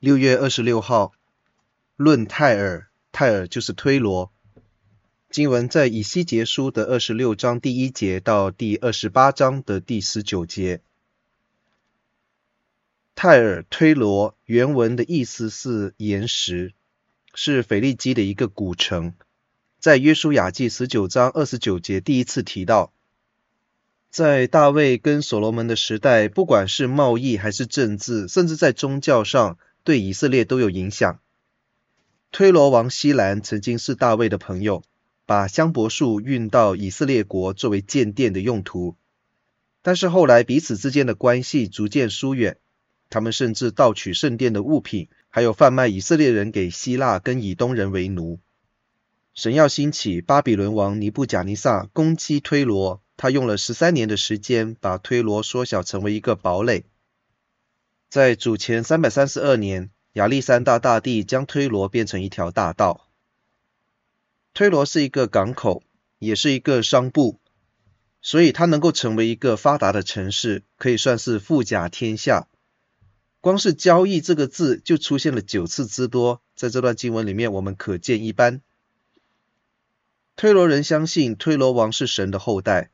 六月二十六号，论泰尔，泰尔就是推罗。经文在以西结书的二十六章第一节到第二十八章的第十九节。泰尔推罗原文的意思是岩石，是腓力基的一个古城，在约书亚记十九章二十九节第一次提到。在大卫跟所罗门的时代，不管是贸易还是政治，甚至在宗教上，对以色列都有影响。推罗王希兰曾经是大卫的朋友，把香柏树运到以色列国作为建殿的用途。但是后来彼此之间的关系逐渐疏远，他们甚至盗取圣殿的物品，还有贩卖以色列人给希腊跟以东人为奴。神要兴起巴比伦王尼布甲尼撒攻击推罗。他用了十三年的时间，把推罗缩小成为一个堡垒。在主前三百三十二年，亚历山大大帝将推罗变成一条大道。推罗是一个港口，也是一个商埠，所以它能够成为一个发达的城市，可以算是富甲天下。光是交易这个字就出现了九次之多，在这段经文里面，我们可见一斑。推罗人相信推罗王是神的后代。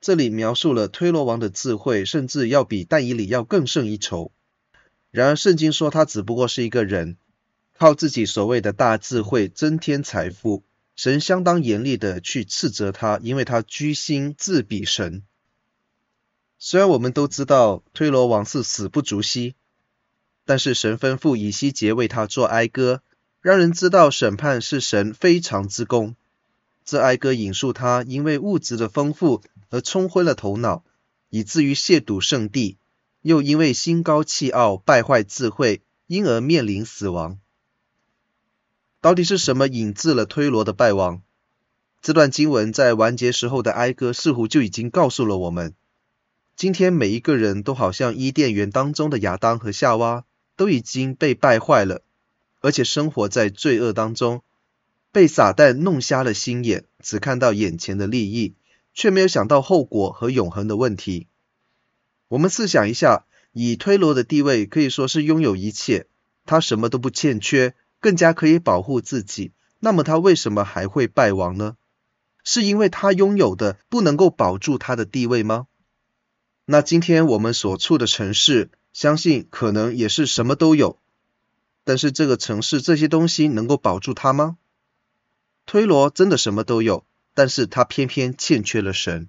这里描述了推罗王的智慧，甚至要比但以理要更胜一筹。然而，圣经说他只不过是一个人，靠自己所谓的大智慧增添财富。神相当严厉的去斥责他，因为他居心自比神。虽然我们都知道推罗王是死不足惜，但是神吩咐以西结为他做哀歌，让人知道审判是神非常之功。这哀歌引述他因为物质的丰富。而冲昏了头脑，以至于亵渎圣地；又因为心高气傲，败坏智慧，因而面临死亡。到底是什么引致了推罗的败亡？这段经文在完结时候的哀歌似乎就已经告诉了我们：今天每一个人都好像伊甸园当中的亚当和夏娃，都已经被败坏了，而且生活在罪恶当中，被撒旦弄瞎了心眼，只看到眼前的利益。却没有想到后果和永恒的问题。我们试想一下，以推罗的地位可以说是拥有一切，他什么都不欠缺，更加可以保护自己。那么他为什么还会败亡呢？是因为他拥有的不能够保住他的地位吗？那今天我们所处的城市，相信可能也是什么都有，但是这个城市这些东西能够保住他吗？推罗真的什么都有。但是他偏偏欠缺了神。